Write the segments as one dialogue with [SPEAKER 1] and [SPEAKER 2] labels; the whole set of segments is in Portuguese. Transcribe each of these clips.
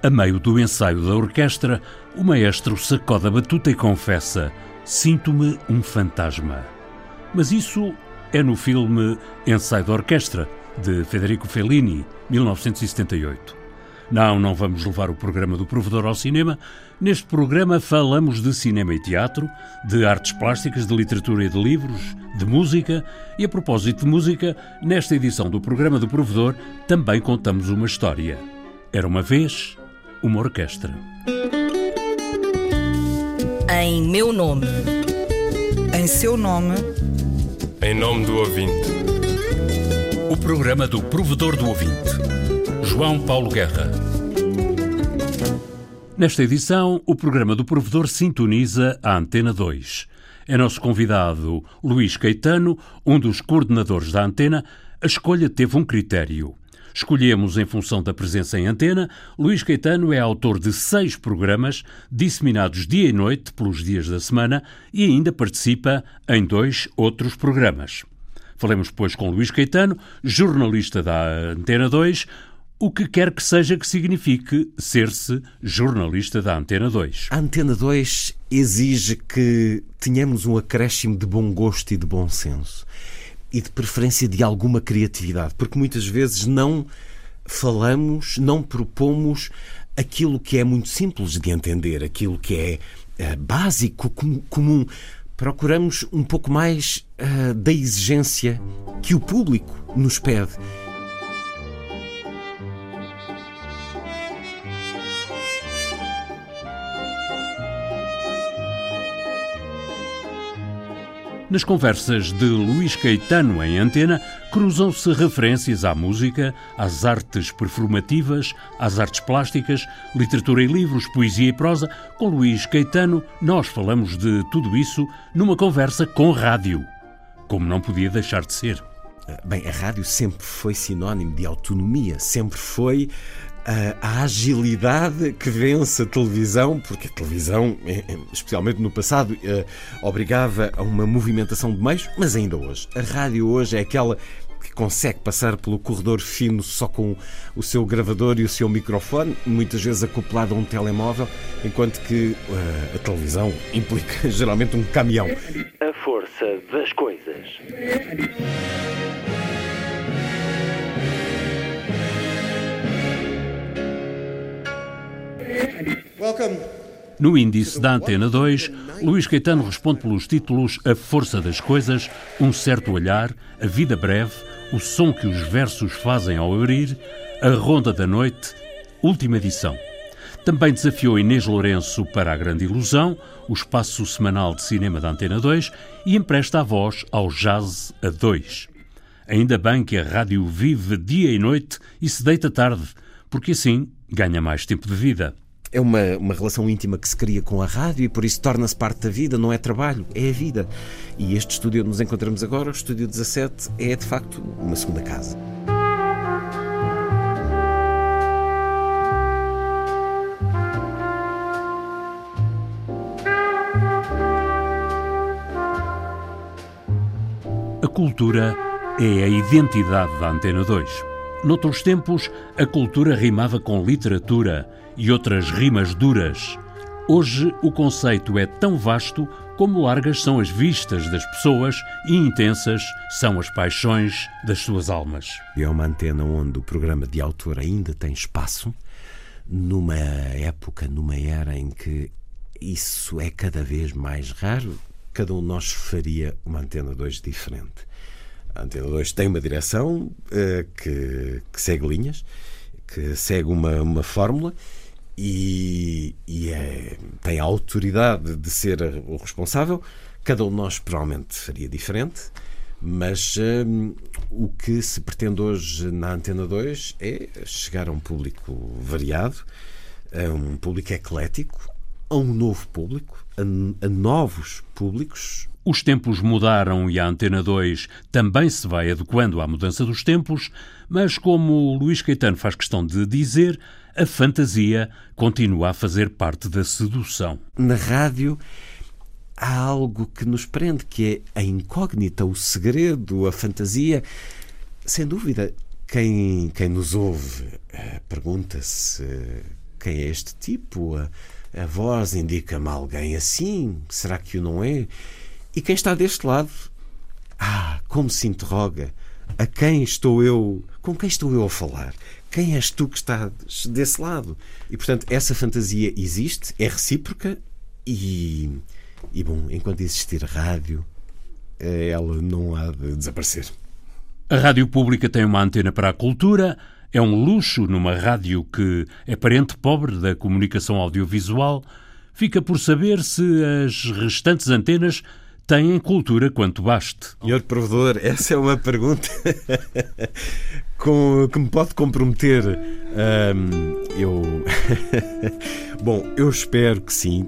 [SPEAKER 1] A meio do ensaio da orquestra, o maestro sacode a batuta e confessa: Sinto-me um fantasma. Mas isso é no filme Ensaio da Orquestra, de Federico Fellini, 1978. Não, não vamos levar o programa do provedor ao cinema. Neste programa falamos de cinema e teatro, de artes plásticas, de literatura e de livros, de música. E a propósito de música, nesta edição do programa do provedor também contamos uma história. Era uma vez uma orquestra.
[SPEAKER 2] Em meu nome.
[SPEAKER 3] Em seu nome.
[SPEAKER 4] Em nome do ouvinte.
[SPEAKER 1] O programa do provedor do ouvinte. João Paulo Guerra. Nesta edição, o programa do provedor sintoniza a Antena 2. É nosso convidado Luís Caetano, um dos coordenadores da antena. A escolha teve um critério. Escolhemos em função da presença em antena. Luís Caetano é autor de seis programas, disseminados dia e noite pelos dias da semana, e ainda participa em dois outros programas. Falemos, pois, com Luís Caetano, jornalista da Antena 2, o que quer que seja que signifique ser-se jornalista da Antena 2.
[SPEAKER 5] A Antena 2 exige que tenhamos um acréscimo de bom gosto e de bom senso e de preferência de alguma criatividade, porque muitas vezes não falamos, não propomos aquilo que é muito simples de entender, aquilo que é uh, básico, com, comum. Procuramos um pouco mais uh, da exigência que o público nos pede.
[SPEAKER 1] Nas conversas de Luís Caetano em antena, cruzam-se referências à música, às artes performativas, às artes plásticas, literatura e livros, poesia e prosa. Com Luís Caetano, nós falamos de tudo isso numa conversa com rádio. Como não podia deixar de ser.
[SPEAKER 5] Bem, a rádio sempre foi sinónimo de autonomia, sempre foi a, agilidade que vence a televisão, porque a televisão, eh, eh, especialmente no passado, eh, obrigava a uma movimentação de meios, mas ainda hoje. A rádio hoje é aquela que consegue passar pelo corredor fino só com o seu gravador e o seu microfone, muitas vezes acoplado a um telemóvel, enquanto que uh, a televisão implica geralmente um caminhão.
[SPEAKER 6] A força das coisas.
[SPEAKER 1] No índice da Antena 2, Luís Caetano responde pelos títulos A Força das Coisas, Um Certo Olhar, A Vida Breve, O Som que os Versos Fazem ao Abrir, A Ronda da Noite, Última Edição. Também desafiou Inês Lourenço para A Grande Ilusão, o espaço semanal de cinema da Antena 2, e empresta a voz ao Jazz a 2. Ainda bem que a rádio vive dia e noite e se deita tarde, porque assim ganha mais tempo de vida.
[SPEAKER 5] É uma, uma relação íntima que se cria com a rádio e por isso torna-se parte da vida, não é trabalho, é a vida. E este estúdio onde nos encontramos agora, o Estúdio 17, é de facto uma segunda casa.
[SPEAKER 1] A cultura é a identidade da Antena 2. Noutros tempos, a cultura rimava com literatura e outras rimas duras. Hoje o conceito é tão vasto como largas são as vistas das pessoas e intensas são as paixões das suas almas.
[SPEAKER 5] É uma antena onde o programa de autor ainda tem espaço, numa época, numa era em que isso é cada vez mais raro. Cada um de nós faria uma antena 2 diferente. A antena 2 tem uma direção uh, que, que segue linhas, que segue uma, uma fórmula e, e é, tem a autoridade de ser o responsável. Cada um de nós provavelmente faria diferente, mas hum, o que se pretende hoje na Antena 2 é chegar a um público variado, a um público eclético, a um novo público, a, a novos públicos,
[SPEAKER 1] os tempos mudaram e a Antena 2 também se vai adequando à mudança dos tempos, mas como o Luís Caetano faz questão de dizer, a fantasia continua a fazer parte da sedução.
[SPEAKER 5] Na rádio há algo que nos prende, que é a incógnita, o segredo, a fantasia. Sem dúvida, quem, quem nos ouve eh, pergunta-se quem é este tipo? A, a voz indica-me alguém assim? Será que o não é? E quem está deste lado? Ah, como se interroga. A quem estou eu? Com quem estou eu a falar? Quem és tu que estás desse lado? E portanto, essa fantasia existe, é recíproca e, e bom, enquanto existir rádio, eh, ela não há de desaparecer.
[SPEAKER 1] A rádio pública tem uma antena para a cultura, é um luxo numa rádio que é parente pobre da comunicação audiovisual. Fica por saber se as restantes antenas têm cultura quanto baste.
[SPEAKER 5] Senhor Provedor, essa é uma pergunta com, que me pode comprometer. Um, eu. Bom, eu espero que sim.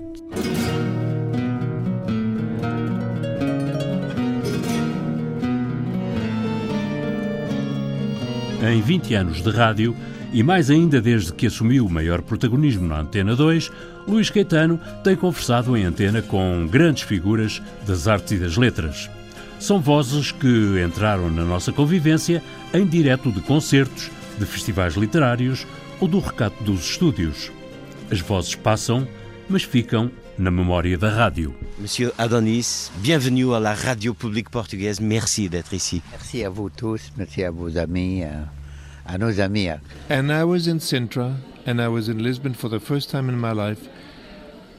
[SPEAKER 1] Em 20 anos de rádio, e mais ainda desde que assumiu o maior protagonismo na Antena 2, Luís Caetano tem conversado em antena com grandes figuras das artes e das letras. São vozes que entraram na nossa convivência em direto de concertos, de festivais literários ou do recato dos estúdios. As vozes passam, mas ficam na memória da rádio.
[SPEAKER 7] Monsieur Adonis, bienvenue à la radio publique portugaise. Merci d'être ici.
[SPEAKER 8] Merci à vous tous, merci à vos amis, à nos amis.
[SPEAKER 9] And I was in Sintra, and I was in Lisbon for the first time in my life.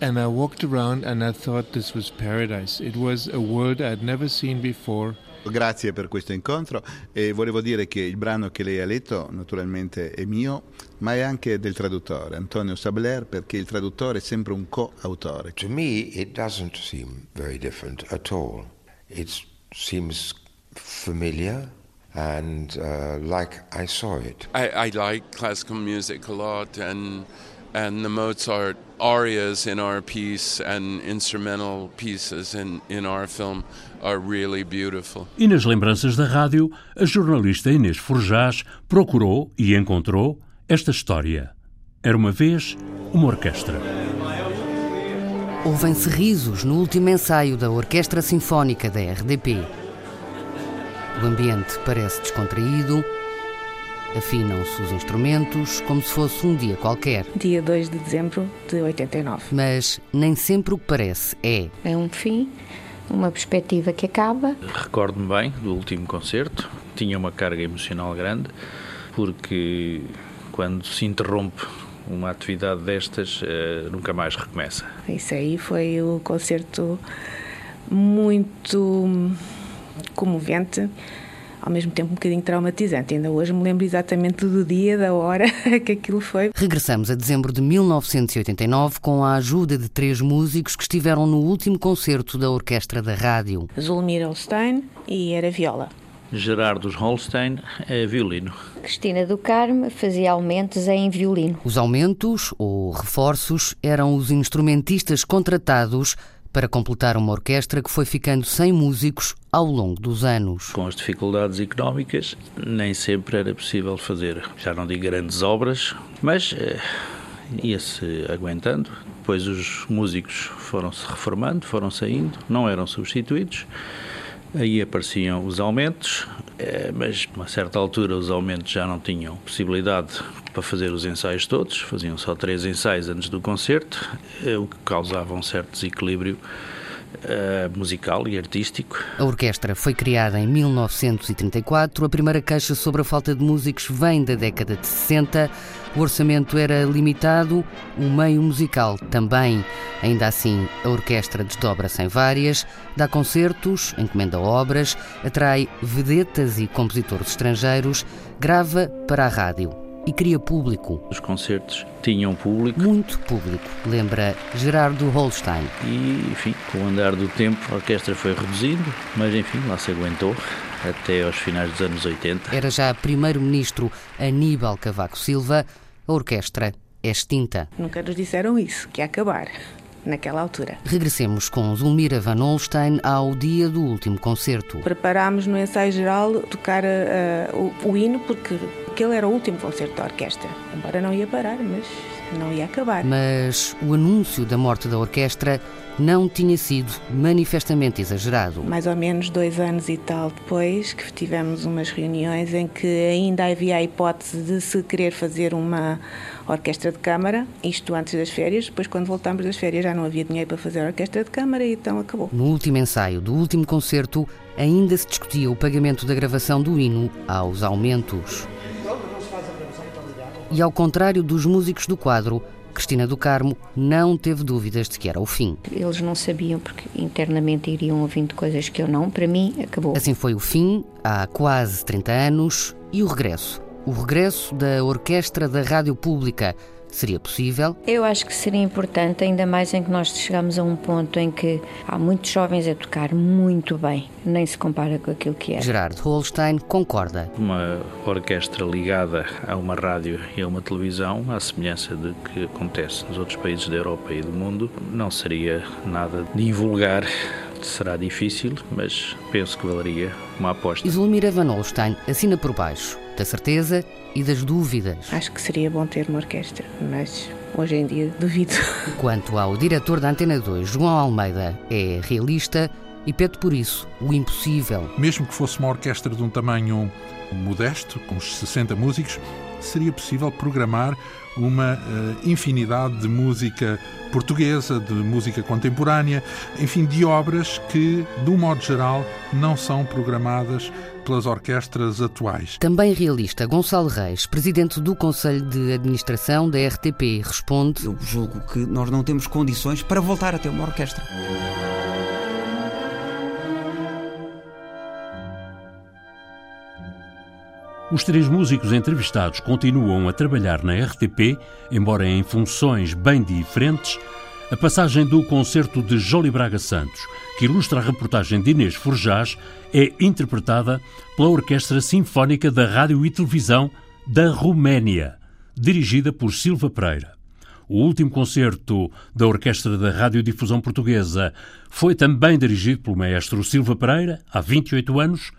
[SPEAKER 9] And I walked around and I thought this was paradise. It was a world I'd never seen before.
[SPEAKER 10] Grazie per questo incontro e volevo dire che il brano che lei ha letto naturalmente è mio, ma è anche del traduttore, Antonio Sabler, perché il traduttore è sempre un co-autore.
[SPEAKER 11] To me it doesn't seem very different at all. It seems familiar and uh, like I saw it.
[SPEAKER 12] I, I like classical music a lot and and the Mozart arias in our piece and instrumental pieces in, in our film are really beautiful.
[SPEAKER 1] E nas lembranças da rádio, a jornalista Inês Forjás procurou e encontrou esta história. Era uma vez uma orquestra.
[SPEAKER 13] Ouvem-se risos no último ensaio da Orquestra Sinfónica da RDP. O ambiente parece descontraído, Afinam-se os instrumentos como se fosse um dia qualquer.
[SPEAKER 14] Dia 2 de dezembro de 89.
[SPEAKER 13] Mas nem sempre o que parece é.
[SPEAKER 15] É um fim, uma perspectiva que acaba.
[SPEAKER 16] Recordo-me bem do último concerto, tinha uma carga emocional grande, porque quando se interrompe uma atividade destas, eh, nunca mais recomeça.
[SPEAKER 14] Isso aí foi o concerto muito comovente ao mesmo tempo um bocadinho traumatizante. Ainda hoje me lembro exatamente do dia, da hora que aquilo foi.
[SPEAKER 13] Regressamos a dezembro de 1989 com a ajuda de três músicos que estiveram no último concerto da Orquestra da Rádio.
[SPEAKER 14] Zulmir Holstein e era viola.
[SPEAKER 16] Gerardo Holstein é violino.
[SPEAKER 15] Cristina do Carmo fazia aumentos em violino.
[SPEAKER 13] Os aumentos, ou reforços, eram os instrumentistas contratados para completar uma orquestra que foi ficando sem músicos ao longo dos anos.
[SPEAKER 16] Com as dificuldades económicas, nem sempre era possível fazer, já não digo grandes obras, mas eh, ia-se aguentando. Depois os músicos foram-se reformando, foram saindo, não eram substituídos. Aí apareciam os aumentos, eh, mas a certa altura os aumentos já não tinham possibilidade para fazer os ensaios todos, faziam só três ensaios antes do concerto, eh, o que causava um certo desequilíbrio uh, musical e artístico.
[SPEAKER 13] A orquestra foi criada em 1934. A primeira queixa sobre a falta de músicos vem da década de 60. O orçamento era limitado, o meio musical também. Ainda assim, a orquestra desdobra-se em várias, dá concertos, encomenda obras, atrai vedetas e compositores estrangeiros, grava para a rádio e cria público.
[SPEAKER 16] Os concertos tinham público.
[SPEAKER 13] Muito público, lembra Gerardo Holstein.
[SPEAKER 16] E, enfim, com o andar do tempo, a orquestra foi reduzindo, mas, enfim, lá se aguentou até aos finais dos anos 80.
[SPEAKER 13] Era já primeiro-ministro Aníbal Cavaco Silva, a orquestra é extinta.
[SPEAKER 14] Nunca nos disseram isso, que ia acabar naquela altura.
[SPEAKER 13] Regressemos com Zulmira Van Holstein ao dia do último concerto.
[SPEAKER 14] Preparámos no ensaio geral tocar uh, o, o hino, porque aquele era o último concerto da orquestra. Embora não ia parar, mas não ia acabar.
[SPEAKER 13] Mas o anúncio da morte da orquestra não tinha sido manifestamente exagerado.
[SPEAKER 14] Mais ou menos dois anos e tal depois que tivemos umas reuniões em que ainda havia a hipótese de se querer fazer uma orquestra de câmara, isto antes das férias, depois quando voltámos das férias já não havia dinheiro para fazer a orquestra de câmara e então acabou.
[SPEAKER 13] No último ensaio do último concerto ainda se discutia o pagamento da gravação do hino aos aumentos. E ao contrário dos músicos do quadro, Cristina do Carmo não teve dúvidas de que era o fim.
[SPEAKER 15] Eles não sabiam porque internamente iriam ouvindo coisas que eu não. Para mim, acabou.
[SPEAKER 13] Assim foi o fim, há quase 30 anos, e o regresso. O regresso da Orquestra da Rádio Pública, Seria possível?
[SPEAKER 15] Eu acho que seria importante, ainda mais em que nós chegamos a um ponto em que há muitos jovens a tocar muito bem, nem se compara com aquilo que é.
[SPEAKER 13] Gerardo Holstein concorda.
[SPEAKER 16] Uma orquestra ligada a uma rádio e a uma televisão, à semelhança de que acontece nos outros países da Europa e do mundo, não seria nada de invulgar será difícil, mas penso que valeria uma aposta.
[SPEAKER 13] Zulmira Van Holstein assina por baixo da certeza e das dúvidas.
[SPEAKER 14] Acho que seria bom ter uma orquestra, mas hoje em dia duvido.
[SPEAKER 13] Quanto ao diretor da Antena 2, João Almeida, é realista e pede por isso o impossível.
[SPEAKER 17] Mesmo que fosse uma orquestra de um tamanho modesto, com uns 60 músicos, seria possível programar uma uh, infinidade de música portuguesa, de música contemporânea, enfim, de obras que, de um modo geral, não são programadas pelas orquestras atuais.
[SPEAKER 13] Também realista, Gonçalo Reis, presidente do Conselho de Administração da RTP, responde:
[SPEAKER 18] Eu julgo que nós não temos condições para voltar a ter uma orquestra.
[SPEAKER 1] Os três músicos entrevistados continuam a trabalhar na RTP, embora em funções bem diferentes. A passagem do concerto de Jolie Braga Santos, que ilustra a reportagem de Inês Forjás, é interpretada pela Orquestra Sinfónica da Rádio e Televisão da Roménia, dirigida por Silva Pereira. O último concerto da Orquestra da Radiodifusão Portuguesa foi também dirigido pelo maestro Silva Pereira, há 28 anos.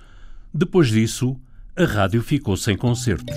[SPEAKER 1] Depois disso, a rádio ficou sem concertos.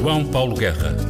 [SPEAKER 1] João Paulo Guerra.